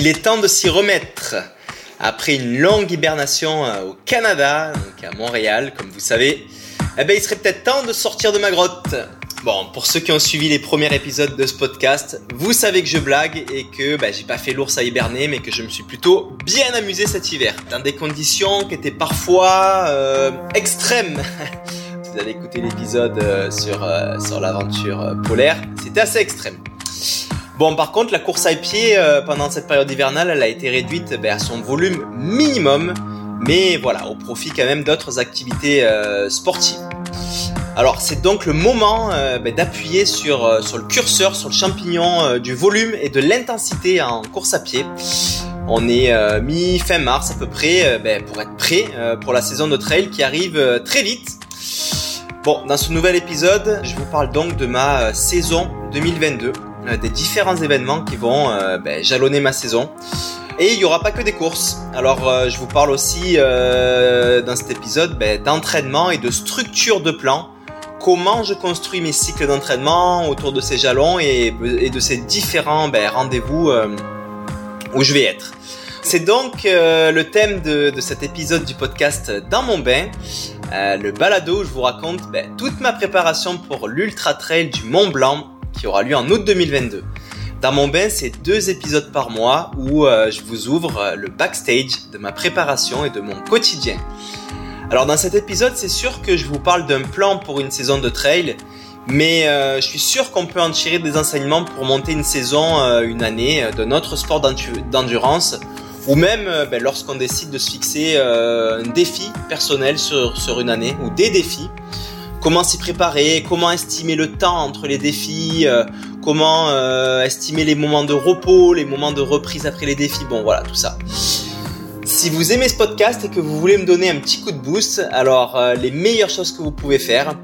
Il est temps de s'y remettre. Après une longue hibernation euh, au Canada, donc à Montréal, comme vous savez, eh ben, il serait peut-être temps de sortir de ma grotte. Bon, pour ceux qui ont suivi les premiers épisodes de ce podcast, vous savez que je blague et que ben, j'ai pas fait l'ours à hiberner, mais que je me suis plutôt bien amusé cet hiver, dans des conditions qui étaient parfois euh, extrêmes. vous avez écouté l'épisode euh, sur, sur l'aventure polaire, c'était assez extrême. Bon, par contre, la course à pied euh, pendant cette période hivernale, elle a été réduite ben, à son volume minimum, mais voilà, au profit quand même d'autres activités euh, sportives. Alors, c'est donc le moment euh, ben, d'appuyer sur, sur le curseur, sur le champignon du volume et de l'intensité en course à pied. On est mi-fin mars à peu près ben, pour être prêt pour la saison de trail qui arrive très vite. Bon, dans ce nouvel épisode, je vous parle donc de ma saison 2022 euh, des différents événements qui vont euh, ben, jalonner ma saison. Et il n'y aura pas que des courses. Alors euh, je vous parle aussi dans cet épisode ben, d'entraînement et de structure de plan. Comment je construis mes cycles d'entraînement autour de ces jalons et, de ces différents ben, rendez-vous où je vais être. C'est donc le thème de, cet épisode du podcast Dans mon bain, le balado où je vous raconte toute ma préparation pour l'Ultra Trail du Mont Blanc qui aura lieu en août 2022. Dans mon bain, c'est deux épisodes par mois où euh, je vous ouvre euh, le backstage de ma préparation et de mon quotidien. Alors dans cet épisode, c'est sûr que je vous parle d'un plan pour une saison de trail, mais euh, je suis sûr qu'on peut en tirer des enseignements pour monter une saison, une année de notre sport d'endurance, ou même ben, lorsqu'on décide de se fixer un défi personnel sur, sur une année, ou des défis comment s'y préparer, comment estimer le temps entre les défis, euh, comment euh, estimer les moments de repos, les moments de reprise après les défis, bon voilà tout ça. Si vous aimez ce podcast et que vous voulez me donner un petit coup de boost, alors euh, les meilleures choses que vous pouvez faire,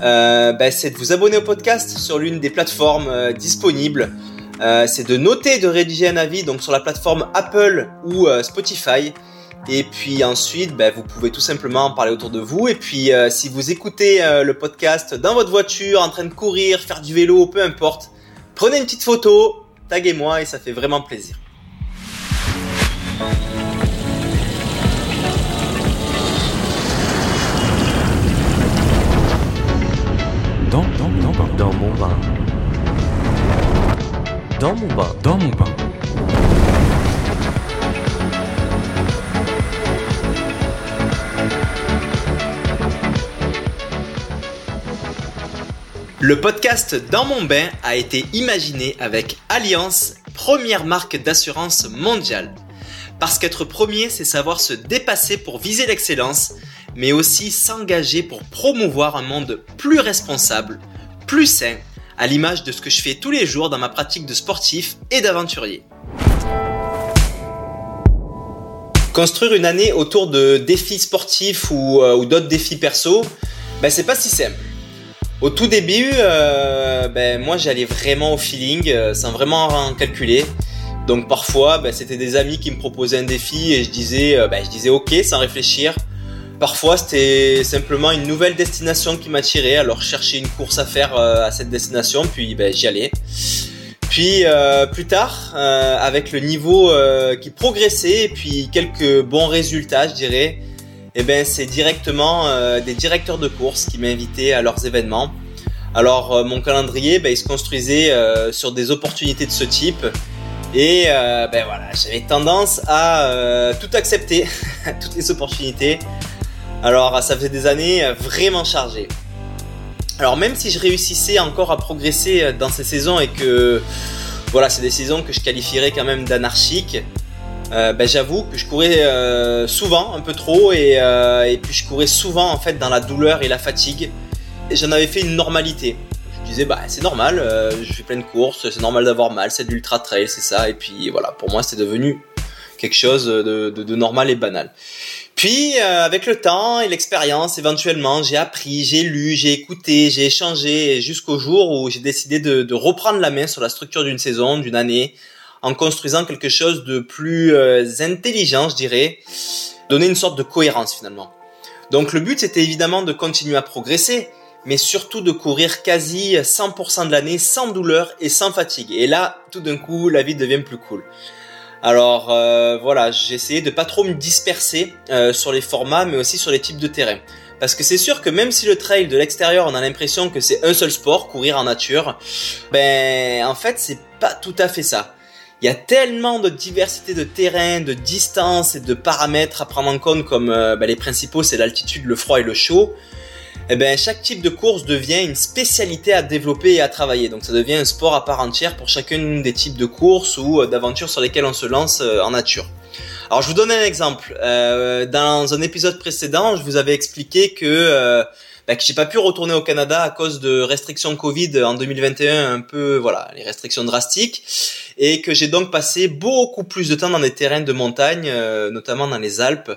ben, c'est de vous abonner au podcast sur l'une des plateformes disponibles. c'est de noter de rédiger un avis donc sur la plateforme Apple ou Spotify. Et puis ensuite, ben, vous pouvez tout simplement en parler autour de vous. Et puis euh, si vous écoutez euh, le podcast dans votre voiture, en train de courir, faire du vélo, peu importe, prenez une petite photo, taguez-moi et ça fait vraiment plaisir. Dans, dans, dans, dans mon bain. Dans mon bain. Dans mon bain. Le podcast Dans mon bain a été imaginé avec Alliance, première marque d'assurance mondiale. Parce qu'être premier, c'est savoir se dépasser pour viser l'excellence, mais aussi s'engager pour promouvoir un monde plus responsable, plus sain, à l'image de ce que je fais tous les jours dans ma pratique de sportif et d'aventurier. Construire une année autour de défis sportifs ou, euh, d'autres défis perso, ben c'est pas si simple. Au tout début, euh, ben, moi j'allais vraiment au feeling, euh, sans vraiment en calculer. Donc parfois, ben, c'était des amis qui me proposaient un défi et je disais, euh, ben, je disais ok sans réfléchir. Parfois, c'était simplement une nouvelle destination qui m'attirait, alors je cherchais une course à faire à cette destination, puis ben, j'y allais. Puis plus tard, avec le niveau qui progressait et puis quelques bons résultats, je dirais, eh ben, c'est directement euh, des directeurs de course qui m'invitaient à leurs événements. Alors euh, mon calendrier, ben, il se construisait euh, sur des opportunités de ce type. Et ben voilà, j'avais tendance à tout accepter, toutes les opportunités. Alors ça faisait des années vraiment chargées. Alors même si je réussissais encore à progresser dans ces saisons et que voilà, c'est des saisons que je qualifierais quand même d'anarchiques, euh, ben, j'avoue que je courais euh, souvent, un peu trop, et, euh, et, puis je courais souvent en fait dans la douleur et la fatigue. Et j'en avais fait une normalité. Je disais bah c'est normal, je fais plein de courses, c'est normal d'avoir mal, c'est de l'ultra trail, c'est ça. Et puis voilà, pour moi c'est devenu quelque chose de, de, de, normal et banal. Puis avec le temps et l'expérience, éventuellement, j'ai appris, j'ai lu, j'ai écouté, j'ai échangé jusqu'au jour où j'ai décidé de, de reprendre la main sur la structure d'une saison, d'une année, en construisant quelque chose de plus euh, intelligent, je dirais, donner une sorte de cohérence finalement. Donc le but c'était évidemment de continuer à progresser, mais surtout de courir quasi 100% de l'année sans douleur et sans fatigue. Et là, tout d'un coup, la vie devient plus cool. Alors euh, voilà, j'ai essayé de pas trop me disperser euh, sur les formats, mais aussi sur les types de terrain. Parce que c'est sûr que même si le trail de l'extérieur, on a l'impression que c'est un seul sport, courir en nature, ben en fait c'est pas tout à fait ça. Il y a tellement de diversité de terrain, de distance et de paramètres à prendre en compte comme euh, ben, les principaux c'est l'altitude, le froid et le chaud. Eh ben, chaque type de course devient une spécialité à développer et à travailler. Donc ça devient un sport à part entière pour chacun des types de courses ou euh, d'aventures sur lesquelles on se lance euh, en nature. Alors je vous donne un exemple. Euh, dans un épisode précédent, je vous avais expliqué que, bah, que j'ai pas pu retourner au Canada à cause de restrictions Covid en 2021, un peu voilà les restrictions drastiques, et que j'ai donc passé beaucoup plus de temps dans des terrains de montagne, notamment dans les Alpes.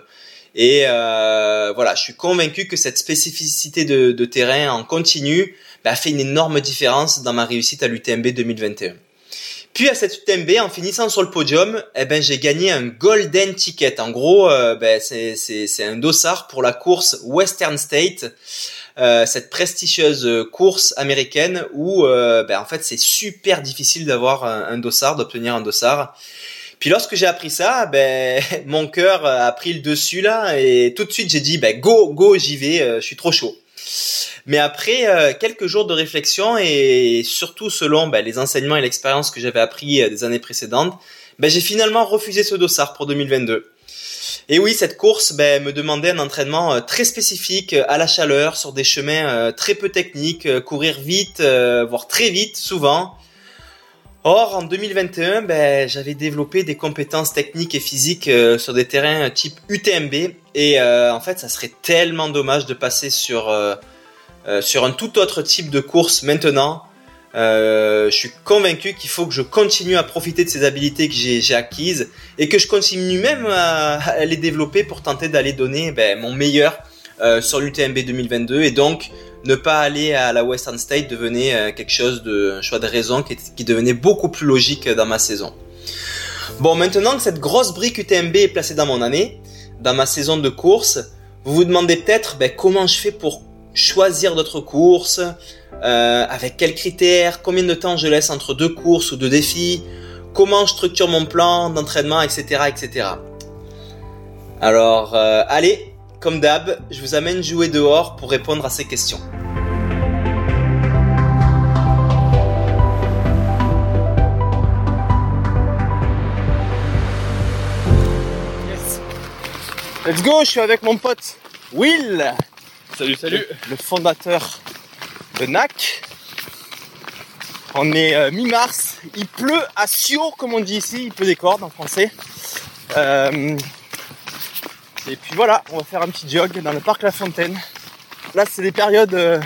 Et euh, voilà, je suis convaincu que cette spécificité de, de terrain en continu bah, fait une énorme différence dans ma réussite à l'UTMB 2021. Puis à cette UTMB, en finissant sur le podium, eh ben j'ai gagné un golden ticket. En gros, euh, ben, c'est un dossard pour la course Western State, euh, cette prestigieuse course américaine où euh, ben, en fait c'est super difficile d'avoir un, dossard, d'obtenir un dossard. Puis lorsque j'ai appris ça, ben mon cœur a pris le dessus là et tout de suite j'ai dit ben go go j'y vais, euh, je suis trop chaud. Mais après euh, quelques jours de réflexion et surtout selon ben, les enseignements et l'expérience que j'avais appris euh, des années précédentes, ben j'ai finalement refusé ce dossard pour 2022. Et oui, cette course ben, me demandait un entraînement très spécifique à la chaleur, sur des chemins très peu techniques, courir vite, voire très vite souvent, Or, en 2021, ben, j'avais développé des compétences techniques et physiques euh, sur des terrains type UTMB. Et euh, en fait, ça serait tellement dommage de passer euh, sur un tout autre type de course maintenant. Je suis convaincu qu'il faut que je continue à profiter de ces habilités que j'ai acquises et que je continue même à, à les développer pour tenter d'aller donner ben, mon meilleur sur l'UTMB 2022 et donc ne pas aller à la Western State devenait euh, quelque chose de un choix de raison qui, qui, devenait beaucoup plus logique dans ma saison. Bon, maintenant que cette grosse brique UTMB est placée dans mon année, dans ma saison de course, vous vous demandez peut-être ben, comment je fais pour choisir d'autres courses, euh, avec quels critères, combien de temps je laisse entre deux courses ou deux défis, comment je structure mon plan d'entraînement, etc., etc. Alors, euh, allez, comme d'hab, je vous amène jouer dehors pour répondre à ces questions. Let's go, je suis avec mon pote Will. Salut, salut. Le, fondateur de NAC. On est euh, mi-mars, il pleut à Sio comme on dit ici, il pleut des cordes en français. Euh, et puis voilà, on va faire un petit jog dans le parc La Fontaine. Là, c'est des périodes euh,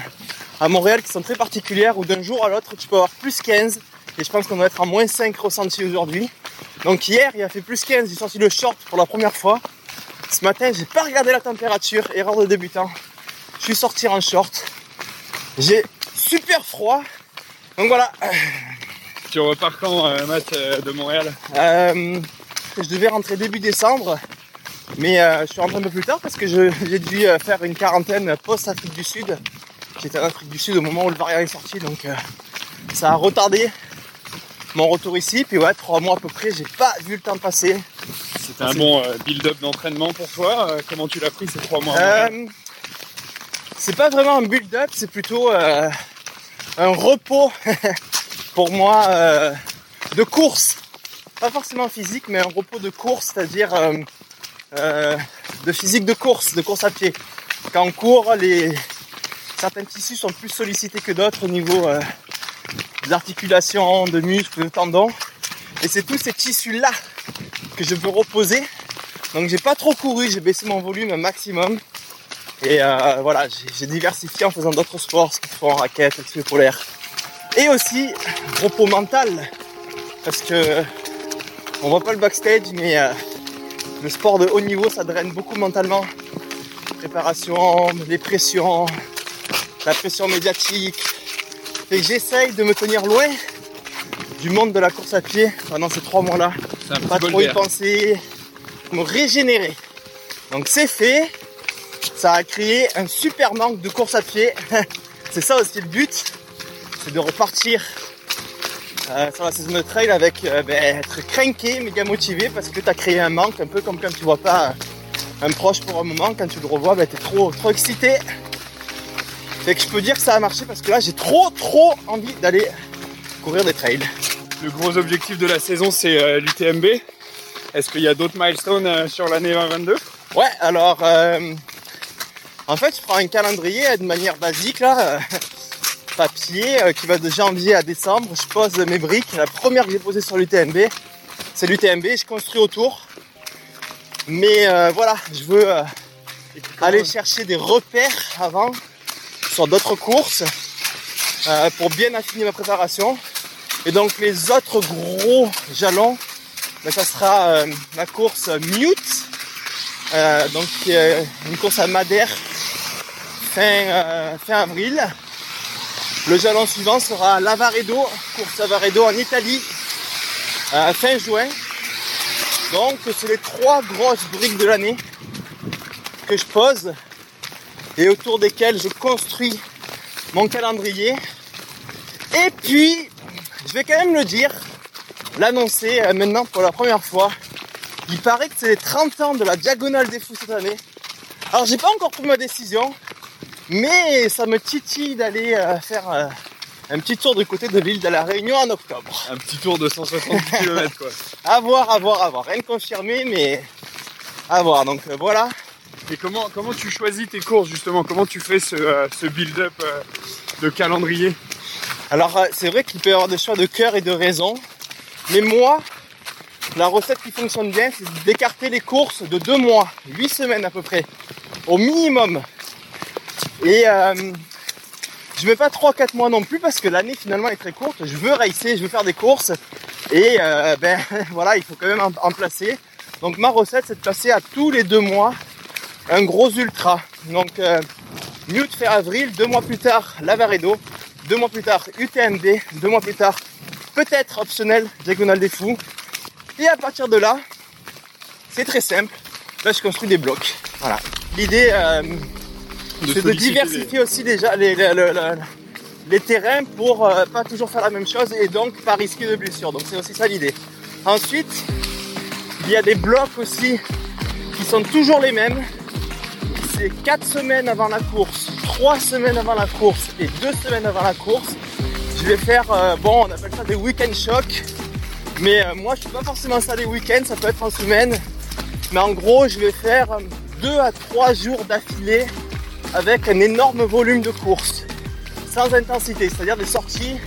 à Montréal qui sont très particulières où d'un jour à l'autre, tu peux avoir plus 15. Et je pense qu'on va être à moins 5 ressentis aujourd'hui. Donc hier, il a fait plus 15, j'ai sorti le short pour la première fois. Ce matin, j'ai pas regardé la température, erreur de débutant. Je suis sorti en short. J'ai super froid. Donc voilà. Tu repars quand, euh, Matt, euh, de Montréal? Euh, Je devais rentrer début décembre. Mais euh, je suis rentré un peu plus tard parce que j'ai dû faire une quarantaine post-Afrique du Sud. J'étais en Afrique du Sud au moment où le variant est sorti, donc ça a retardé mon retour ici. Puis ouais, trois mois à peu près, j'ai pas vu le temps passer. C'était un bon build-up d'entraînement pour toi. Comment tu l'as pris ces trois mois? C'est pas vraiment un build-up, c'est plutôt un repos pour moi de course. Pas forcément physique, mais un repos de course, c'est-à-dire euh, de physique de course, de course à pied. Quand on court, certains tissus sont plus sollicités que d'autres au niveau euh, des articulations, de muscles, de tendons. Et c'est tous ces tissus-là que je veux reposer. Donc j'ai pas trop couru, j'ai baissé mon volume un maximum. Et euh, voilà, j'ai diversifié en faisant d'autres sports, ski de en raquette, ski polaire. Et aussi repos mental, parce que on voit pas le backstage, mais euh, le sport de haut niveau, ça draine beaucoup mentalement. Préparation, les pressions, la pression médiatique. Et j'essaye de me tenir loin du monde de la course à pied pendant ces trois mois-là. Pas trop y penser, me régénérer. Donc c'est fait. Ça a créé un super manque de course à pied. c'est ça aussi le but. C'est de repartir euh, sur la saison de trail avec euh, ben, être craqué, méga motivé parce que tu as créé un manque, un peu comme quand tu vois pas un, un proche pour un moment, quand tu le revois, ben, tu es trop, trop excité. Fait que je peux dire que ça a marché parce que là j'ai trop trop envie d'aller courir des trails. Le gros objectif de la saison, c'est euh, l'UTMB. Est-ce qu'il y a d'autres milestones euh, sur l'année 2022 Ouais, alors en fait je prends un calendrier de manière basique là, euh, papier, euh, qui va de janvier à décembre. Je pose mes briques. La première que j'ai posée sur l'UTMB, c'est l'UTMB. Je construis autour. Mais euh, voilà, je veux euh, aller chercher des repères avant sur d'autres courses euh, pour bien affiner ma préparation. Et donc les autres gros jalons, ben, ça sera euh, la course Mute, euh, donc une course à Madère fin, euh, fin avril. Le jalon suivant sera l'Avaredo, course Avaredo en Italie, euh, fin juin. Donc c'est les trois grosses briques de l'année que je pose et autour desquelles je construis mon calendrier. Et puis, je vais quand même le dire, l'annoncer euh, maintenant pour la première fois. Il paraît que c'est les 30 ans de la Diagonale des Fous cette année. Alors j'ai pas encore pris ma décision, mais ça me titille d'aller euh, faire euh, un petit tour du côté de l'île de la Réunion en octobre. Un petit tour de 160 km quoi. À voir, à voir, à voir. Rien de confirmé, mais à voir. Donc euh, voilà. Et comment, comment tu choisis tes courses justement? Comment tu fais ce, euh, ce build-up euh, de calendrier? Alors euh, c'est vrai qu'il peut y avoir des choix de cœur et de raison, mais moi, la recette qui fonctionne bien, c'est d'écarter les courses de deux mois, huit semaines à peu près, au minimum. Et euh, je mets pas 3-4 mois non plus parce que l'année finalement est très courte. Je veux racer, je veux faire des courses et euh, ben voilà, il faut quand même en, placer. Donc ma recette, c'est de passer à tous les deux mois un gros ultra. Donc euh, Mute fait avril, deux mois plus tard Lavaredo, deux mois plus tard UTMB, deux mois plus tard peut-être optionnel Diagonale des Fous. Et à partir de là, c'est très simple. Là, je construis des blocs. Voilà. L'idée, euh, c'est de diversifier aussi déjà les, les, les- terrains pour euh, pas toujours faire la même chose et donc pas risquer de blessures. Donc c'est aussi ça l'idée. Ensuite, il y a des blocs aussi qui sont toujours les mêmes. C'est 4 semaines avant la course, 3 semaines avant la course et 2 semaines avant la course. Je vais faire, euh, bon, on appelle ça des week-end shocks. Mais euh, moi, je suis pas forcément ça les week-ends, ça peut être en semaine. Mais en gros, je vais faire 2 à 3 jours d'affilée avec un énorme volume de courses. Sans intensité, c'est-à-dire des sorties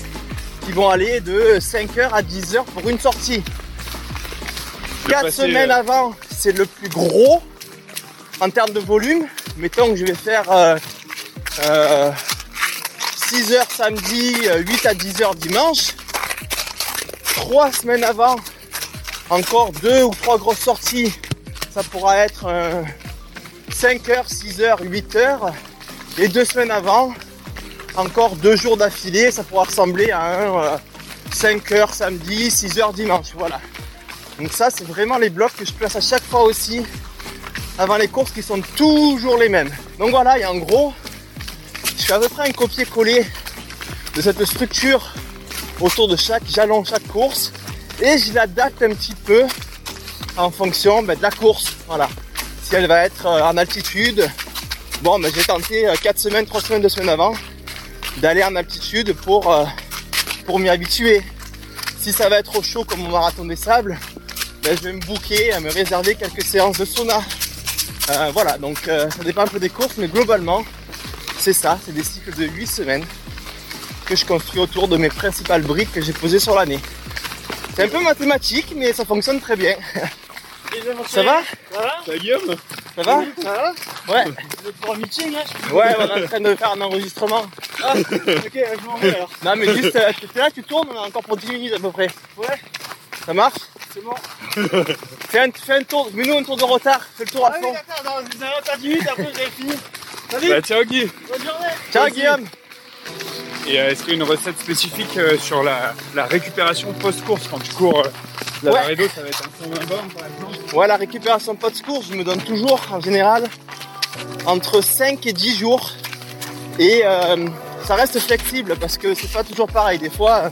qui vont aller de 5h à 10h pour une sortie. vais 4 passer, semaines euh, avant, c'est le plus gros en termes de volume. Mettons que je vais faire euh, euh, 6 heures samedi, euh, 8 à 10 heures dimanche. 3 semaines avant, encore 2 ou 3 grosses sorties. Ça pourra être euh, 5 heures, 6 heures, 8 heures. Et 2 semaines avant, encore 2 jours d'affilée. Ça pourra ressembler à un euh, 5 heures samedi, 6 heures dimanche. Voilà. Donc ça, c'est vraiment les blocs que je place à chaque fois aussi avant les courses qui sont toujours les mêmes. Donc voilà, et en gros, je fais à peu près un copier-coller de cette structure autour de chaque jalon, chaque course, et je l'adapte un petit peu en fonction ben, de la course. Voilà. Si elle va être euh, en altitude, bon, ben, j'ai tenté 4 semaines, 3 semaines, 2 semaines avant d'aller en altitude pour, euh, pour m'y habituer. Si ça va être au chaud comme au marathon des sables, ben, je vais me à me réserver quelques séances de sauna. Euh, voilà, donc euh, ça dépend un peu des courses, mais globalement, c'est ça, c'est des cycles de 8 semaines que je construis autour de mes principales briques que j'ai posées sur l'année. C'est un peu mathématique, mais ça fonctionne très bien. Ça va Ça va Ça Guillaume Ça va Ça va Ouais, Vous êtes pour un meeting là je- ouais, on est en train de faire un enregistrement. Ah, ok, je m'en vais alors. Non, mais juste, euh, t'es là, tu tournes, on a encore pour 10 minutes à peu près. Ouais, Ça marche c'est bon. fais un, fais un tour, mets-nous un tour de retard, fais le tour à Ah oui, fond. d'accord, dans- vous avez pas 10 minutes, après vous avez fini. Salut, Bah ciao Guy bonne journée. Ciao. Guillaume Et euh, est-ce qu'il y a une recette spécifique euh, sur la, la récupération post-course quand tu cours euh, la Ouais. Laredo, ça va être un 120 bornes par exemple? Ouais, la récupération post-course, je me donne toujours, en général, entre 5 et 10 jours. Et euh, ça reste flexible parce que c'est pas toujours pareil. Des fois,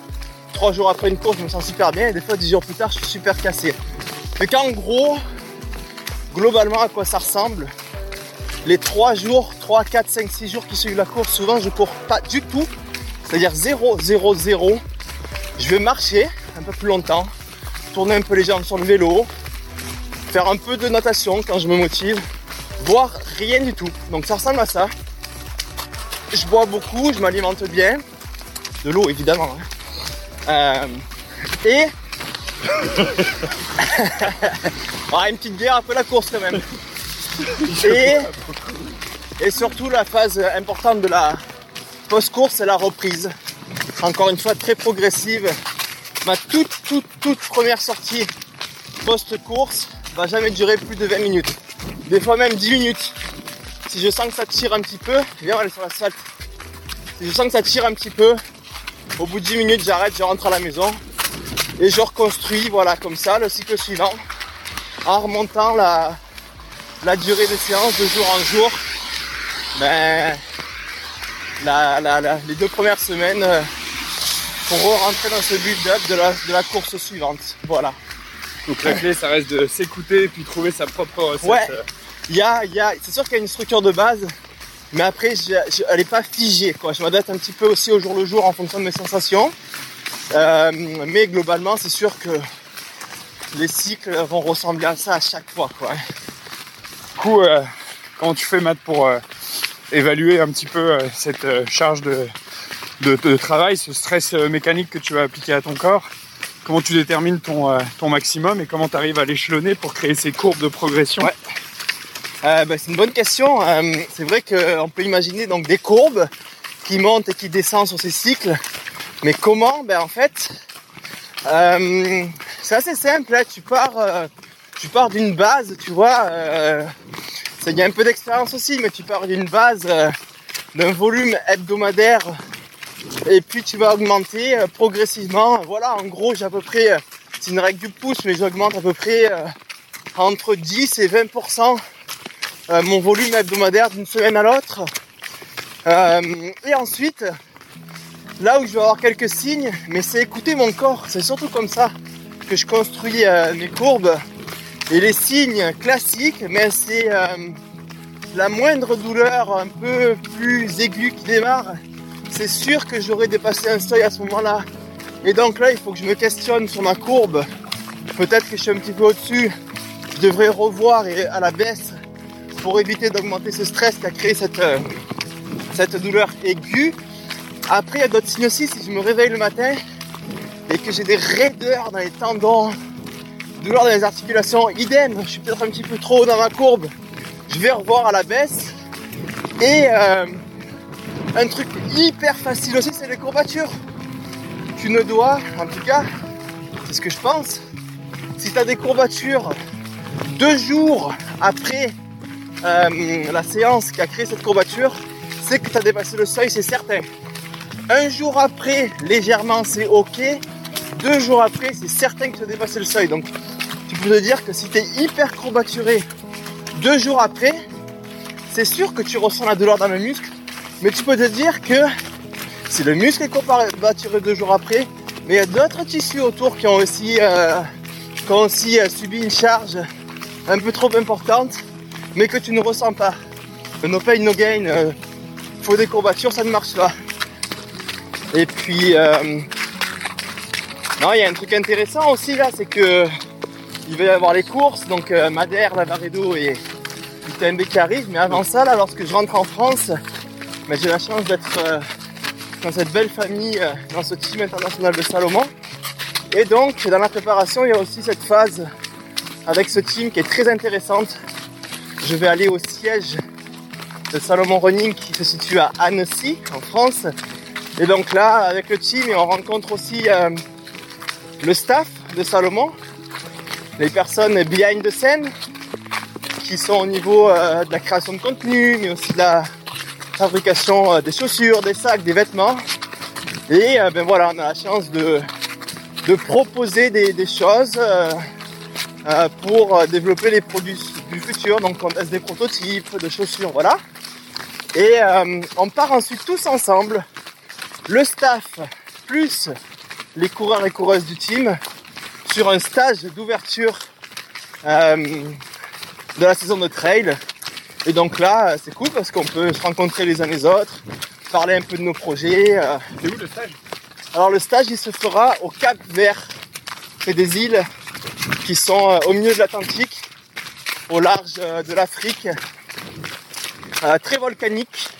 trois jours après une course, je me sens super bien, et des fois, dix jours plus tard, je suis super cassé. Mais qu'en gros, globalement, à quoi ça ressemble Les trois jours, 3, 4, 5, 6 jours qui suivent la course, souvent, je cours pas du tout. C'est-à-dire 0, 0, 0. Je vais marcher un peu plus longtemps, tourner un peu les jambes sur le vélo, faire un peu de natation quand je me motive, voire rien du tout. Donc ça ressemble à ça. Je bois beaucoup, je m'alimente bien. De l'eau évidemment. hein. Euh, et Ah, une petite bière après la course quand même. Et, et surtout la phase importante de la post-course, c'est la reprise. Encore une fois très progressive. Ma toute toute toute première sortie post-course va jamais durer plus de 20 minutes. Des fois même 10 minutes. Si je sens que ça tire un petit peu, viens on va sur l'asphalte. Si je sens que ça tire un petit peu, au bout de 10 minutes j'arrête, je rentre à la maison et je reconstruis, voilà, comme ça, le cycle suivant, en remontant la, la durée des séances de jour en jour. Ben, la, la- la- les deux premières semaines euh, pour rentrer dans ce build-up de la, de la course suivante. Voilà. Donc la clé, ça reste de s'écouter et puis trouver sa propre recette. Ouais. euh. Il y a, il y a, c'est sûr qu'il y a une structure de base, mais après, je- je- elle n'est pas figée. Quoi. Je m'adapte un petit peu aussi au jour le jour en fonction de mes sensations. Euh, mais globalement, c'est sûr que les cycles vont ressembler à ça à chaque fois. Quoi. Du coup, euh, comment tu fais, Matt, pour euh, évaluer un petit peu euh, cette charge de, de, travail, ce stress mécanique que tu vas appliquer à ton corps? Comment tu détermines ton, ton maximum et comment tu arrives à l'échelonner pour créer ces courbes de progression? Ouais. Ben, c'est une bonne question. C'est vrai qu'on peut imaginer donc des courbes qui montent et qui descendent sur ces cycles. Mais comment? Ben en fait, c'est assez simple. Là. Tu pars, tu pars d'une base, tu vois. Euh, ça, y a un peu d'expérience aussi, mais tu pars d'une base euh, d'un volume hebdomadaire et puis tu vas augmenter euh, progressivement. Voilà, en gros, j'ai à peu près, euh, c'est une règle du pouce, mais j'augmente à peu près euh, entre 10 et 20% euh, mon volume hebdomadaire d'une semaine à l'autre. Et ensuite, là où je vais avoir quelques signes, mais c'est écouter mon corps. C'est surtout comme ça que je construis mes courbes. Et les signes classiques, mais c'est euh, la moindre douleur un peu plus aiguë qui démarre. C'est sûr que j'aurais dépassé un seuil à ce moment-là. Et donc là, il faut que je me questionne sur ma courbe. Peut-être que je suis un petit peu au-dessus. Je devrais revoir et à la baisse pour éviter d'augmenter ce stress qui a créé cette, euh, cette douleur aiguë. Après, il y a d'autres signes aussi. Si je me réveille le matin et que j'ai des raideurs dans les tendons, douleurs dans les articulations, idem, je suis peut-être un petit peu trop haut dans ma courbe. Je vais revoir à la baisse. Et euh, un truc hyper facile aussi, c'est les courbatures. Tu ne dois, en tout cas, c'est ce que je pense, si tu as des courbatures deux jours après euh, la séance qui a créé cette courbature, c'est que tu as dépassé le seuil, c'est certain. Un jour après, légèrement, c'est ok. Deux jours après, c'est certain que tu as dépassé le seuil. Donc, tu peux te dire que si tu es hyper courbaturé deux jours après, c'est sûr que tu ressens la douleur dans le muscle. Mais tu peux te dire que si le muscle est courbaturé deux jours après, mais il y a d'autres tissus autour qui ont aussi, euh, qui ont aussi euh, subi une charge un peu trop importante, mais que tu ne ressens pas. Le no pain, no gain, euh, faut des courbatures, ça ne marche pas. Et puis, euh, non, il y a un truc intéressant aussi là, c'est que il va y avoir les courses, donc euh, Madère, Lavaredo et UTMB qui arrivent. Mais avant ça, là, lorsque je rentre en France, ben, j'ai la chance d'être euh, dans cette belle famille, euh, dans ce team international de Salomon. Et donc, dans la préparation, il y a aussi cette phase avec ce team qui est très intéressante. Je vais aller au siège de Salomon Running qui se situe à Annecy, en France. Et donc là, avec le team, on rencontre aussi euh, le staff de Salomon, les personnes behind the scene, qui sont au niveau euh, de la création de contenu, mais aussi de la fabrication euh, des chaussures, des sacs, des vêtements. Et euh, ben voilà, on a la chance de, de proposer des, des choses euh, pour développer les produits du futur. Donc on teste des prototypes de chaussures, voilà. Et on part ensuite tous ensemble, le staff plus les coureurs et coureuses du team sur un stage d'ouverture euh, de la saison de trail. Et donc là, c'est cool parce qu'on peut se rencontrer les uns les autres, parler un peu de nos projets. euh. C'est où le stage? Alors le stage, il se fera au Cap Vert. C'est des îles qui sont euh, au milieu de l'Atlantique, au large de l'Afrique, euh, très volcanique.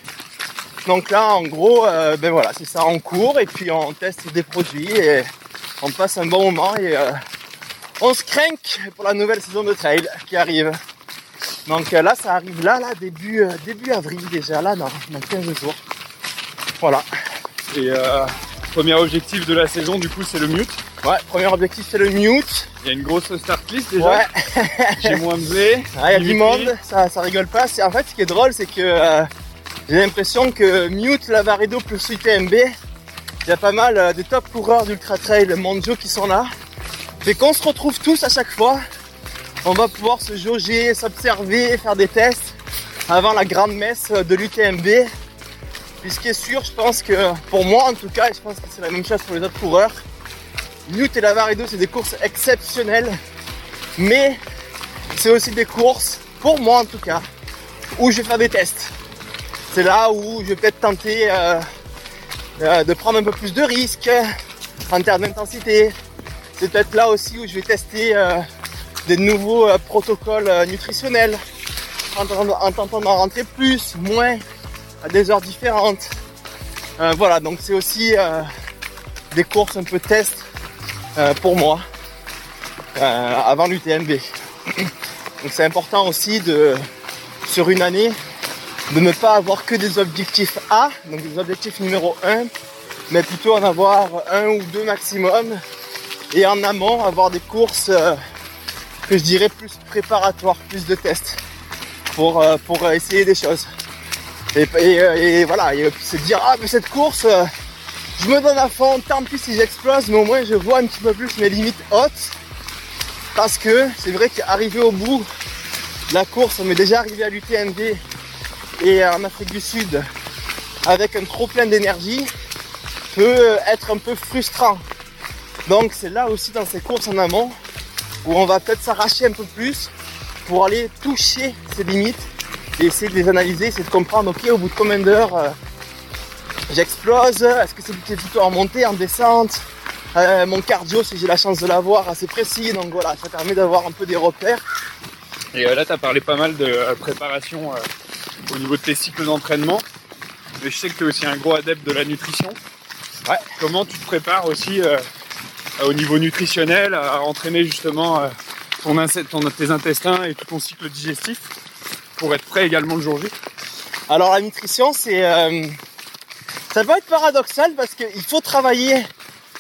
Donc là, en gros, euh, ben voilà, c'est ça, on court et puis on teste des produits et on passe un bon moment et euh, on se craint pour la nouvelle saison de trail qui arrive. Donc euh, là, ça arrive là, là, début, euh, début avril déjà, là, dans, dans 15 jours. Voilà. Et euh, premier objectif de la saison, du coup, c'est le mute. Ouais, premier objectif, c'est le mute. Il y a une grosse start list déjà. Ouais, J'ai moins de blé. Il y a du monde, ça, ça rigole pas. En fait, ce qui est drôle, c'est que j'ai l'impression que Mute, Lavaredo plus UTMB, il y a pas mal euh, de top coureurs d'ultra trail mondiaux qui sont là. Et qu'on se retrouve tous à chaque fois. On va pouvoir se jauger, s'observer, faire des tests avant la grande messe de l'UTMB. Puis ce qui est sûr, je pense que pour moi en tout cas, et je pense que c'est la même chose pour les autres coureurs, Mute et Lavaredo, c'est des courses exceptionnelles. Mais c'est aussi des courses, pour moi en tout cas, où je vais faire des tests. C'est là où je vais peut-être tenter euh, euh, de prendre un peu plus de risques en termes d'intensité. C'est peut-être là aussi où je vais tester euh, des nouveaux euh, protocoles nutritionnels en, tentant- en tentant d'en rentrer plus, moins, à des heures différentes. Voilà, donc c'est aussi des courses un peu test pour moi avant l'UTMB. Donc c'est important aussi de, sur une année, de ne pas avoir que des objectifs A, donc des objectifs numéro 1, mais plutôt en avoir un ou deux maximum. Et en amont, avoir des courses euh, que je dirais plus préparatoires, plus de tests pour, euh, pour essayer des choses. Et, euh, voilà, et se dire, ah mais cette course, euh, je me donne à fond, tant pis si j'explose, mais au moins je vois un petit peu plus mes limites hautes. Parce que c'est vrai qu'arriver au bout la course, on m'est déjà arrivé à l'UTMB et en Afrique du Sud avec un trop plein d'énergie peut être un peu frustrant. Donc c'est là aussi dans ces courses en amont où on va peut-être s'arracher un peu plus pour aller toucher ses limites et essayer de les analyser, essayer de comprendre ok au bout de combien d'heures euh, j'explose, est-ce que c'est plutôt en montée, en descente, euh, mon cardio, si j'ai la chance de l'avoir, assez précis. Donc voilà, ça permet d'avoir un peu des repères. Et euh, là, tu as parlé pas mal de préparation au niveau de tes cycles d'entraînement. Mais je sais que tu es aussi un gros adepte de la nutrition. Ouais. Comment tu te prépares aussi euh, au niveau nutritionnel à entraîner justement euh, ton, tes intestins et tout ton cycle digestif pour être prêt également le jour J? Alors la nutrition, c'est, euh, ça peut être paradoxal parce qu'il faut travailler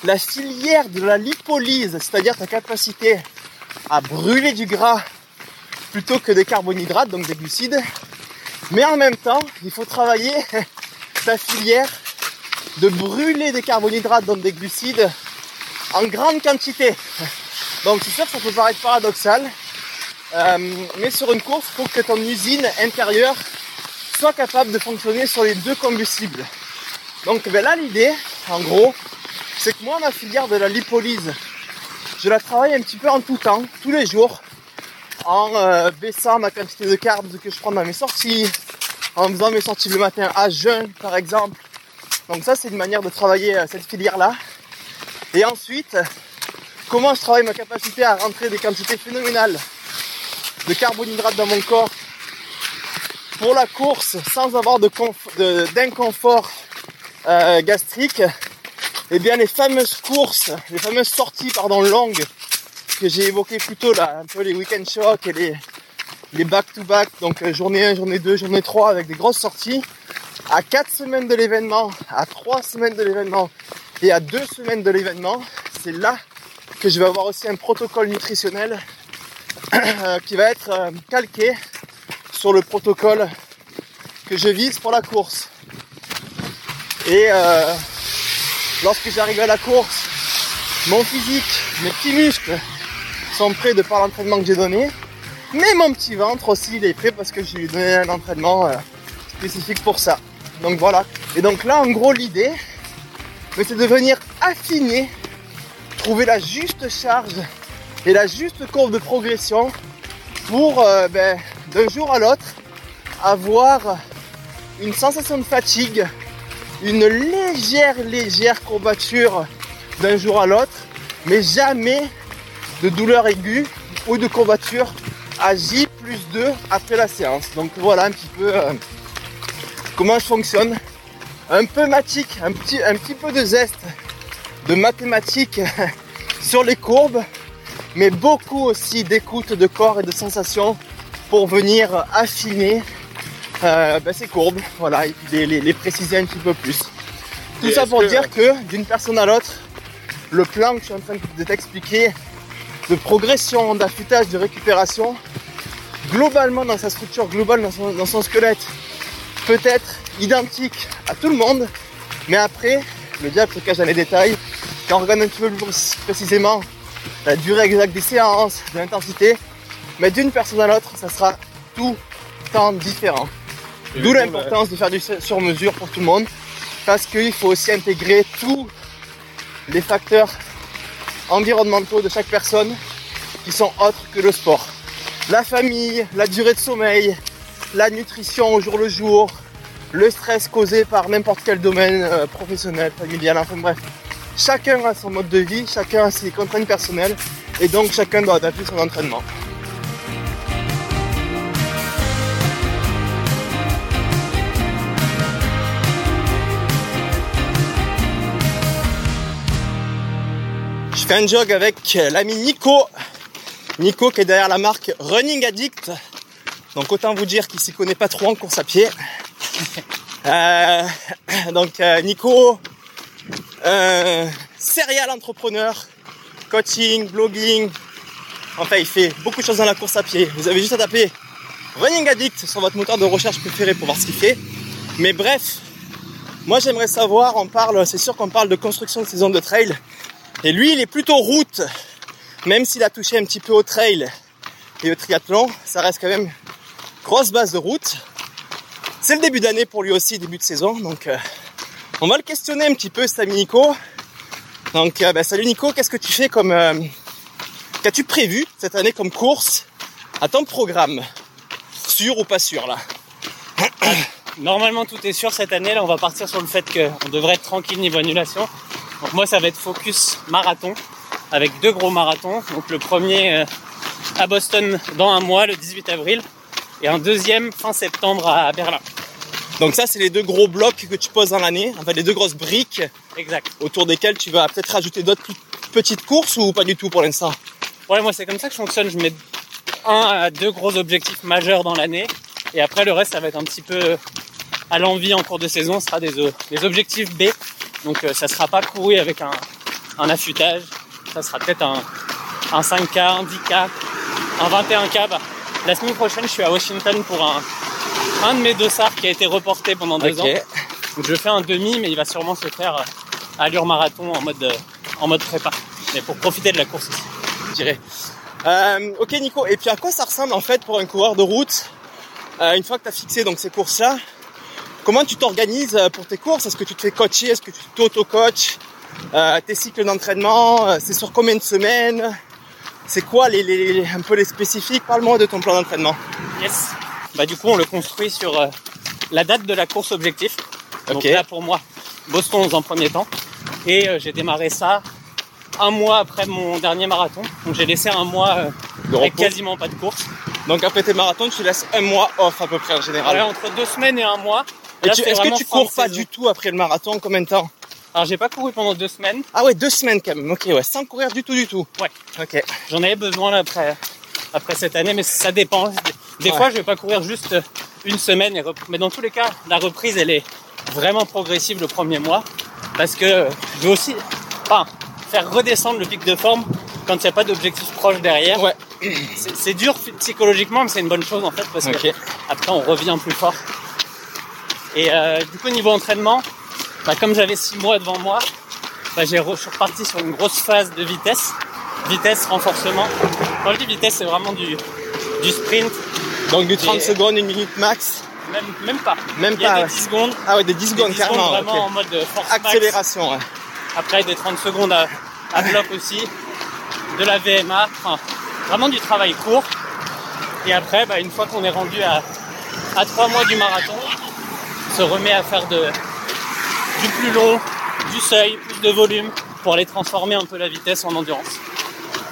la filière de la lipolyse, c'est-à-dire ta capacité à brûler du gras plutôt que des carbohydrates, donc des glucides. Mais en même temps, il faut travailler ta filière de brûler des carbohydrates, donc des glucides, en grande quantité. Donc c'est sûr que ça peut paraître paradoxal, euh, mais sur une course, il faut que ton usine intérieure soit capable de fonctionner sur les deux combustibles. Donc ben là l'idée, en gros, c'est que moi ma filière de la lipolyse, je la travaille un petit peu en tout temps, tous les jours, en euh, baissant ma quantité de carbs que je prends dans mes sorties, en faisant mes sorties le matin à jeun par exemple. Donc ça c'est une manière de travailler euh, cette filière là. Et ensuite, comment je travaille ma capacité à rentrer des quantités phénoménales de carbohydrates dans mon corps pour la course sans avoir d'inconfort euh, gastrique, eh bien les fameuses courses, les fameuses sorties pardon longues que j'ai évoquées plus tôt là, un peu les week-end shocks et les les back-to-back, donc euh, journée 1, journée 2, journée 3 avec des grosses sorties, à 4 semaines de l'événement, à 3 semaines de l'événement et à 2 semaines de l'événement, c'est là que je vais avoir aussi un protocole nutritionnel euh, qui va être euh, calqué sur le protocole que je vise pour la course. Et euh, lorsque j'arrive à la course, mon physique, mes petits muscles sont prêts de par l'entraînement que j'ai donné. Mais mon petit ventre aussi, il est prêt parce que je lui donné un entraînement euh, spécifique pour ça. Donc voilà. Et donc là, en gros, l'idée, c'est de venir affiner trouver la juste charge et la juste courbe de progression pour euh, ben, d'un jour à l'autre avoir une sensation de fatigue, une légère, légère courbature d'un jour à l'autre, mais jamais de douleur aiguë ou de courbature à J plus 2 après la séance. Donc voilà un petit peu euh, comment je fonctionne. Un peu matique, un petit, un petit peu de zeste de mathématiques sur les courbes, mais beaucoup aussi d'écoute de corps et de sensations pour venir affiner euh, ben, ces courbes, voilà, et puis les, les- les préciser un petit peu plus. Tout Et ça pour que- dire que d'une personne à l'autre, le plan que je suis en train de t'expliquer, de progression, d'affûtage, de récupération, globalement dans sa structure globale, dans son, dans son squelette, peut être identique à tout le monde, mais après, le diable se cache dans les détails. Quand on regarde un petit peu plus précisément la durée exacte des séances, de l'intensité, mais d'une personne à l'autre, ça sera tout le temps différent. D'où l'importance de faire du sur mesure pour tout le monde, parce qu'il faut aussi intégrer tous les facteurs environnementaux de chaque personne qui sont autres que le sport. La famille, la durée de sommeil, la nutrition au jour le jour, le stress causé par n'importe quel domaine euh, professionnel, familial, enfin bref. Chacun a son mode de vie, chacun a ses contraintes personnelles et donc chacun doit adapter son entraînement. Je fais un jog avec l'ami Nico. Nico qui est derrière la marque Running Addict. Donc autant vous dire qu'il s'y connaît pas trop en course à pied. Euh, donc euh, Nico, euh, serial entrepreneur, coaching, blogging. Enfin, il fait beaucoup de choses dans la course à pied. Vous avez juste à taper Running Addict sur votre moteur de recherche préféré pour voir ce qu'il fait. Mais bref, moi j'aimerais savoir, on parle, c'est sûr qu'on parle de construction de saison de trail. Et lui, il est plutôt route. Même s'il a touché un petit peu au trail et au triathlon, ça reste quand même grosse base de route. C'est le début d'année pour lui aussi, début de saison. Donc, euh, on va le questionner un petit peu, cet ami Nico. Donc, euh, bah, salut Nico, qu'est-ce que tu fais comme. euh, Qu'as-tu prévu cette année comme course à ton programme? Sûr ou pas sûr là? Normalement, tout est sûr cette année. Là, on va partir sur le fait qu'on devrait être tranquille niveau annulation. Donc, moi, ça va être focus marathon avec deux gros marathons. Donc, le premier euh, à Boston dans un mois, le 18 avril, et un deuxième fin septembre à Berlin. Donc, ça, c'est les deux gros blocs que tu poses dans l'année. En fait, les deux grosses briques Exact. autour desquelles tu vas peut-être rajouter d'autres petites courses ou pas du tout pour l'instant? Ouais, moi, c'est comme ça que je fonctionne. Je mets un à deux gros objectifs majeurs dans l'année. Et après, le reste, ça va être un petit peu à l'envie en cours de saison. Ce sera des, euh, des objectifs B. Donc, euh, ça sera pas couru avec un, un affûtage. Ça sera peut-être un, un 5K, un 10K, un 21K. Bah, la semaine prochaine, je suis à Washington pour un, un de mes dossards qui a été reporté pendant deux ans. Donc, je fais un demi, mais il va sûrement se faire euh, à allure marathon en mode, euh, en mode prépa. Mais pour profiter de la course aussi. je dirais. Euh, ok Nico, et puis à quoi ça ressemble en fait pour un coureur de route euh, une fois que tu as fixé donc ces courses-là Comment tu t'organises euh, pour tes courses? Est-ce que tu te fais coacher? Est-ce que tu t'auto-coaches? Euh, Tes cycles d'entraînement euh, C'est sur combien de semaines? C'est quoi les, les- un peu les spécifiques? Parle-moi de ton plan d'entraînement. Yes. Bah du coup on le construit sur euh, la date de la course objectif. Donc là pour moi, Boston en premier temps. Et euh, j'ai démarré ça un mois après mon dernier marathon. Donc j'ai laissé un mois euh, avec repos. quasiment pas de course. Donc après tes marathons, tu laisses un mois off à peu près en général. Voilà, entre deux semaines et un mois. Et Est-ce que tu cours pas saison. du tout après le marathon Combien de temps? Alors j'ai pas couru pendant deux semaines. Ah ouais, deux semaines quand même. Ok, ouais, sans courir du tout, du tout. Ouais. Ok. J'en avais besoin là après, après cette année, mais ça dépend. Des Ouais. fois, je vais pas courir juste une semaine, et rep- mais dans tous les cas, la reprise, elle est vraiment progressive le premier mois, parce que je veux aussi, enfin, faire redescendre le pic de forme quand il n'y a pas d'objectif proche derrière. Ouais. C'est dur psychologiquement, mais c'est une bonne chose en fait, parce que après on revient plus fort. Et euh, du coup, niveau entraînement, bah, comme j'avais six mois devant moi, bah, j'ai re- je suis reparti sur une grosse phase de vitesse. Vitesse, renforcement. Quand je dis vitesse, c'est vraiment du, du sprint, Donc du 30 Et- secondes, une minute max. même, même pas. Même Il y a pas. des ouais. 10 secondes, Ah ouais, des 10 des secondes 10 secondes carrément. vraiment en mode force max. Accélération. ouais. Après des 30 secondes à, à bloc aussi, de la VMA, enfin vraiment du travail court. Et après, bah, une fois qu'on est rendu à, à 3 mois du marathon, on se remet à faire de, du plus long, du seuil, plus de volume pour aller transformer un peu la vitesse en endurance.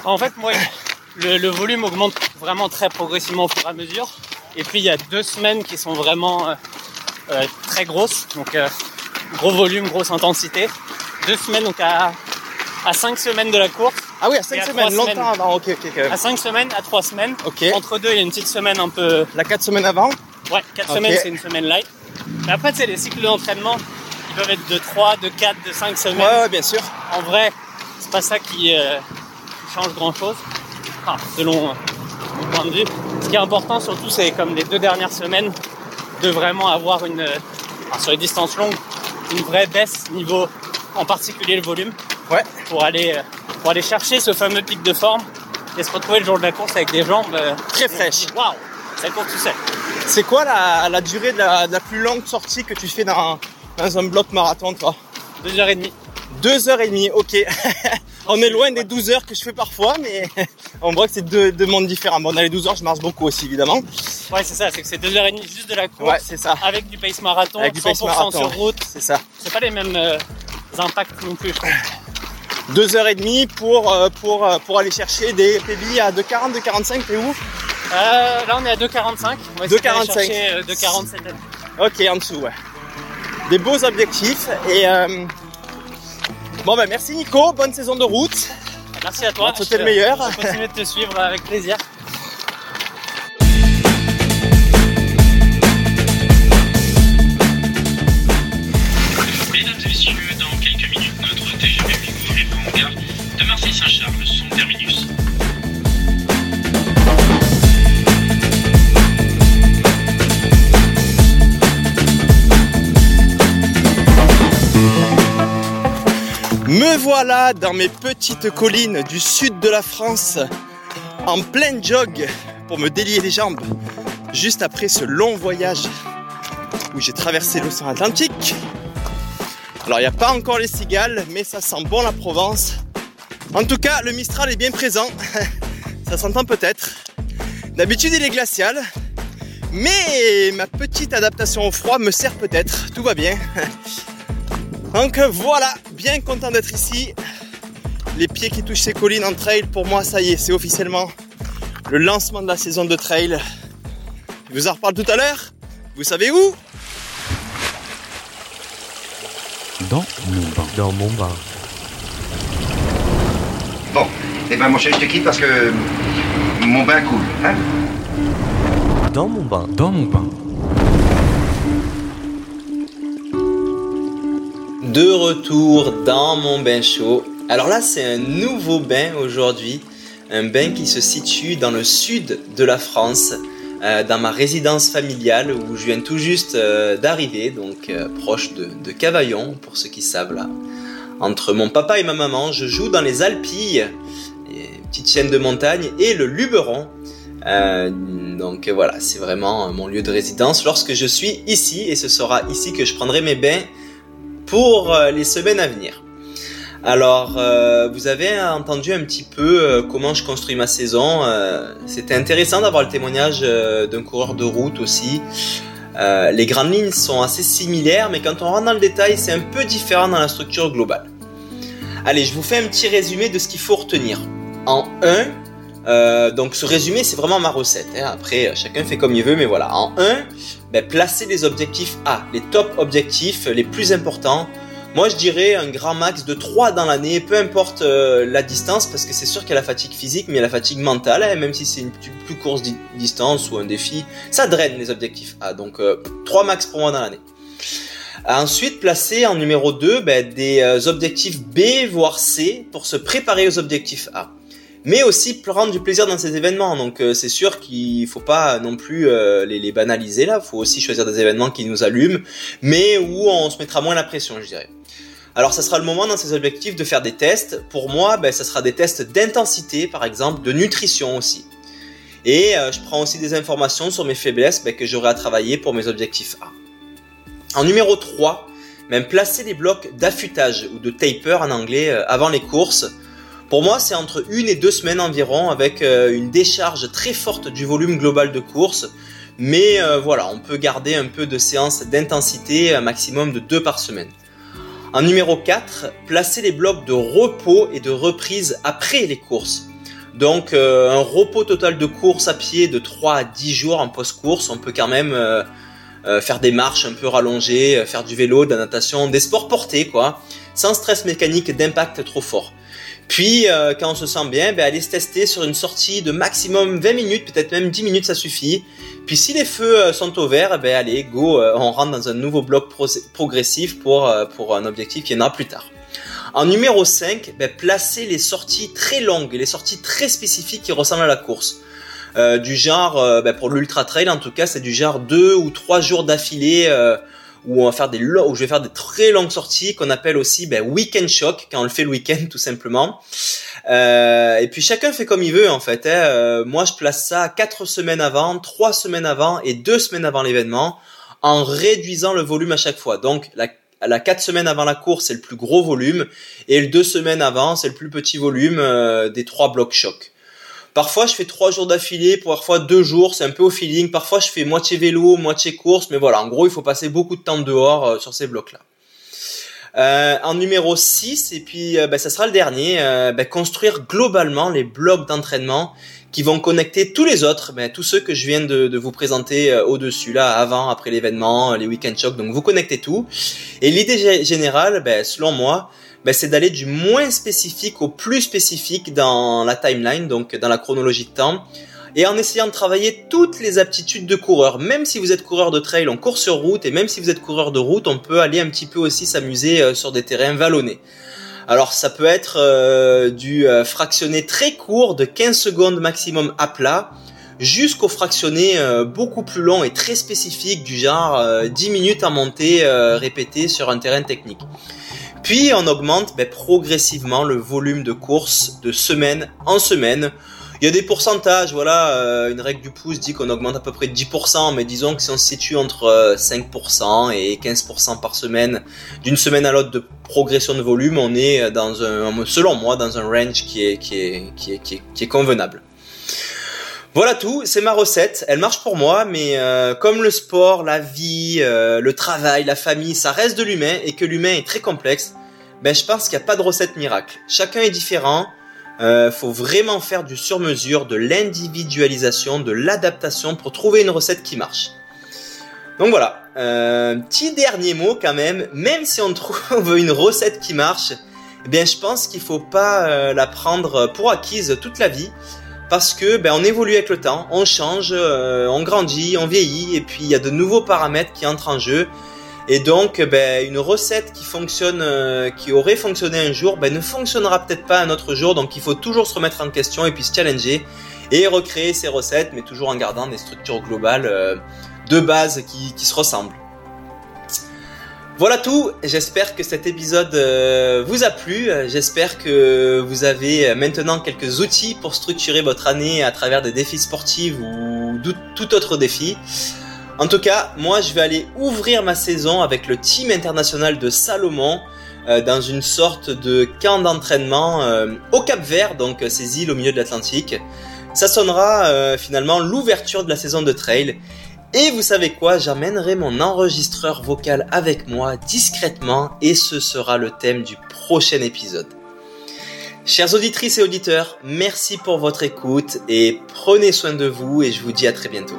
En fait, moi, le, le volume augmente vraiment très progressivement au fur et à mesure. Et puis, il y a deux semaines qui sont vraiment euh, euh, très grosses. Donc, euh, gros volume, grosse intensité. Deux semaines, donc à, à 5 semaines de la course. Ah oui, à 5 à semaines, trois semaines. longtemps avant. Ok, ok, ok. À 5 semaines, à 3 semaines. Ok. Entre deux, il y a une petite semaine un peu... La 4 semaines avant Ouais, 4 Ok. semaines, c'est une semaine light. Mais après, tu sais, les cycles d'entraînement, ils peuvent être de 3, de 4, de 5 semaines. Ouais, ouais, bien sûr. En vrai, c'est pas ça qui, euh, qui change grand chose. Enfin, selon euh, mon point de vue. Ce qui est important surtout, c'est comme les deux dernières semaines, de vraiment avoir une, euh, enfin, sur les distances longues, une vraie baisse niveau, en particulier le volume, Ouais. pour aller, pour aller chercher ce fameux pic de forme et se retrouver le jour de la course avec des jambes Très fraîches. Waouh, ça court tout seul. C'est quoi la, la durée de la, de la plus longue sortie que tu fais dans, dans un bloc marathon, toi Deux heures et demie. Deux heures et demie, ok. on est loin des 12 heures que je fais parfois, mais on voit que c'est deux, deux mondes différents. Bon, dans les 12 heures, je marche beaucoup aussi, évidemment. Ouais, c'est ça, c'est que c'est deux heures et demie juste de la course. Ouais, c'est ça. Avec du pace marathon, Avec du 100% pace marathon, sur route. C'est ça. C'est pas les mêmes euh, impacts non plus, je trouve. Deux heures et demie pour, euh, pour, euh, pour aller chercher des PB à 2,40, 2,45, t'es où? Euh, là, on est à 2,45. On va essayer d'aller 2,45. chercher, euh, 2,47. Ok, en dessous, ouais. Des beaux objectifs. Et euh, bon, ben merci Nico, bonne saison de route. Merci à toi. On te souhaiter Je- le meilleur. Je vais continuer de te suivre avec plaisir. Voilà dans mes petites collines du sud de la France, en plein jog pour me délier les jambes, juste après ce long voyage où j'ai traversé l'océan Atlantique. Alors il n'y a pas encore les cigales, mais ça sent bon la Provence. En tout cas, le Mistral est bien présent, ça s'entend peut-être. D'habitude il est glacial, mais ma petite adaptation au froid me sert peut-être, tout va bien. Donc voilà, bien content d'être ici. Les pieds qui touchent ces collines en trail, pour moi, ça y est, c'est officiellement le lancement de la saison de trail. Je vous en reparle tout à l'heure. Vous savez où? Dans mon bain. Dans mon bain. Bon, eh ben mon chéri, je te quitte parce que mon bain coule, hein? Dans mon bain. Dans mon bain. De retour dans mon bain chaud. Alors là, c'est un nouveau bain aujourd'hui. Un bain qui se situe dans le sud de la France, euh, dans ma résidence familiale où je viens tout juste euh, d'arriver, donc euh, proche de, de Cavaillon, pour ceux qui savent là. Entre mon papa et ma maman, je joue dans les Alpilles, une petite chaîne de montagne, et le Luberon. Donc voilà, c'est vraiment mon lieu de résidence lorsque je suis ici, et ce sera ici que je prendrai mes bains pour euh, les semaines à venir. Alors, euh, vous avez entendu un petit peu euh, comment je construis ma saison. C'était intéressant d'avoir le témoignage d'un coureur de route aussi. Les grandes lignes sont assez similaires, mais quand on rentre dans le détail, c'est un peu différent dans la structure globale. Allez, je vous fais un petit résumé de ce qu'il faut retenir. En 1, euh, donc ce résumé, c'est vraiment ma recette. hein. Après, euh, chacun fait comme il veut, mais voilà. En 1, ben, placer des objectifs A, les top objectifs, les plus importants. Moi, je dirais un grand max de 3 dans l'année, peu importe euh, la distance, parce que c'est sûr qu'il y a la fatigue physique, mais il y a la fatigue mentale, hein, même si c'est une plus, courte di- distance ou un défi, ça draine les objectifs A. Donc, euh, 3 max pour moi dans l'année. Ensuite, placer en numéro 2 ben, des euh, objectifs B, voire C, pour se préparer aux objectifs A mais aussi prendre du plaisir dans ces événements. Donc euh, c'est sûr qu'il faut pas non plus euh, les, banaliser là. Il faut aussi choisir des événements qui nous allument, mais où on se mettra moins la pression, je dirais. Alors ça sera le moment dans ces objectifs de faire des tests. Pour moi, ben, ça sera des tests d'intensité par exemple, de nutrition aussi. Et euh, je prends aussi des informations sur mes faiblesses ben, que j'aurai à travailler pour mes objectifs A. En numéro 3, même placer des blocs d'affûtage ou de taper en anglais avant les courses Pour moi, c'est entre une et deux semaines environ avec euh, une décharge très forte du volume global de course. Mais euh, voilà, on peut garder un peu de séances d'intensité, un maximum de deux par semaine. En numéro 4, placer les blocs de repos et de reprise après les courses. Donc euh, un repos total de course à pied de 3 à 10 jours en post-course, on peut quand même faire des marches un peu rallongées, faire du vélo, de la natation, des sports portés quoi, sans stress mécanique d'impact trop fort. Puis, euh, quand on se sent bien, ben, aller se tester sur une sortie de maximum 20 minutes, peut-être même 10 minutes, ça suffit. Puis, si les feux euh, sont au vert, ben, allez, go, euh, on rentre dans un nouveau bloc progressif pour, pour un objectif qui viendra plus tard. En numéro 5, ben, placer les sorties très longues, les sorties très spécifiques qui ressemblent à la course. du genre, ben, pour l'ultra trail en tout cas, c'est du genre 2 ou 3 jours d'affilée où on va faire des où je vais faire des très longues sorties qu'on appelle aussi ben, weekend shock quand on le fait le week-end tout simplement. Euh, et puis chacun fait comme il veut en fait. Hein. Euh, moi je place ça quatre semaines avant, trois semaines avant et deux semaines avant l'événement en réduisant le volume à chaque fois. Donc la la 4 semaines avant la course, c'est le plus gros volume, et le 2 semaines avant, c'est le plus petit volume euh, des trois blocs chocs. Parfois, je fais trois jours d'affilée, parfois deux jours, c'est un peu au feeling. Parfois, je fais moitié vélo, moitié course, mais voilà, en gros, il faut passer beaucoup de temps dehors euh, sur ces blocs-là. Euh, en numéro 6, et puis euh, ben, ça sera le dernier, ben, construire globalement les blocs d'entraînement qui vont connecter tous les autres, ben, tous ceux que je viens de, vous présenter au-dessus, là, avant, après l'événement, les week-end shocks, donc vous connectez tout. Et l'idée générale, selon moi, ben, c'est d'aller du moins spécifique au plus spécifique dans la timeline, donc dans la chronologie de temps, et en essayant de travailler toutes les aptitudes de coureur. Même si vous êtes coureur de trail, on court sur route, et même si vous êtes coureur de route, on peut aller un petit peu aussi s'amuser euh, sur des terrains vallonnés. Alors ça peut être euh, du euh, fractionné très court de 15 secondes maximum à plat, jusqu'au fractionné beaucoup plus long et très spécifique du genre 10 minutes en montée répétée sur un terrain technique. Puis on augmente ben, progressivement le volume de course de semaine en semaine. Il y a des pourcentages, voilà, euh, une règle du pouce dit qu'on augmente à peu près de 10%, mais disons que si on se situe entre 5% euh, et 15% par semaine, d'une semaine à l'autre de progression de volume, on est dans un, selon moi, dans un range qui est, qui est, qui est, qui est convenable. Voilà tout, c'est ma recette. Elle marche pour moi, mais euh, comme le sport, la vie, euh, le travail, la famille, ça reste de l'humain et que l'humain est très complexe, ben je pense qu'il n'y a pas de recette miracle. Chacun est différent. Euh, faut vraiment faire du sur-mesure, de l'individualisation, de l'adaptation pour trouver une recette qui marche. Donc voilà, euh, petit dernier mot quand même. Même si on trouve une recette qui marche, eh bien je pense qu'il faut pas la prendre pour acquise toute la vie parce que ben, on évolue avec le temps, on change, euh, on grandit, on vieillit, et puis il y a de nouveaux paramètres qui entrent en jeu. Et donc, ben, une recette qui fonctionne, euh, qui aurait fonctionné un jour, ben, ne fonctionnera peut-être pas un autre jour. Donc, il faut toujours se remettre en question et puis se challenger et recréer ces recettes, mais toujours en gardant des structures globales euh, de base qui, qui se ressemblent. Voilà tout, j'espère que cet épisode euh, vous a plu, j'espère que vous avez maintenant quelques outils pour structurer votre année à travers des défis sportifs ou tout autre défi. En tout cas, moi je vais aller ouvrir ma saison avec le team international de Salomon euh, dans une sorte de camp d'entraînement euh, au Cap Vert, donc ces îles au milieu de l'Atlantique. Ça sonnera finalement l'ouverture de la saison de trail et vous savez quoi, j'amènerai mon enregistreur vocal avec moi discrètement et ce sera le thème du prochain épisode. Chers auditrices et auditeurs, merci pour votre écoute et prenez soin de vous et je vous dis à très bientôt.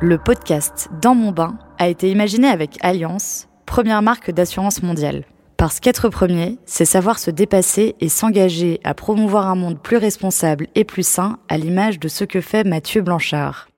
Le podcast Dans mon bain a été imaginé avec Alliance, première marque d'assurance mondiale. Parce qu'être premier, c'est savoir se dépasser et s'engager à promouvoir un monde plus responsable et plus sain à l'image de ce que fait Mathieu Blanchard.